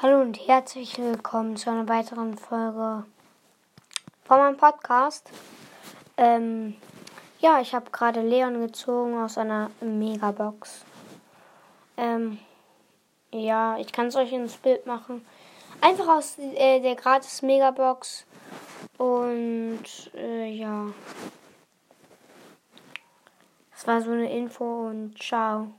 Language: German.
Hallo und herzlich willkommen zu einer weiteren Folge von meinem Podcast. Ähm, ja, ich habe gerade Leon gezogen aus einer Megabox. Ähm, ja, ich kann es euch ins Bild machen. Einfach aus äh, der gratis Megabox. Und äh, ja. Das war so eine Info und ciao.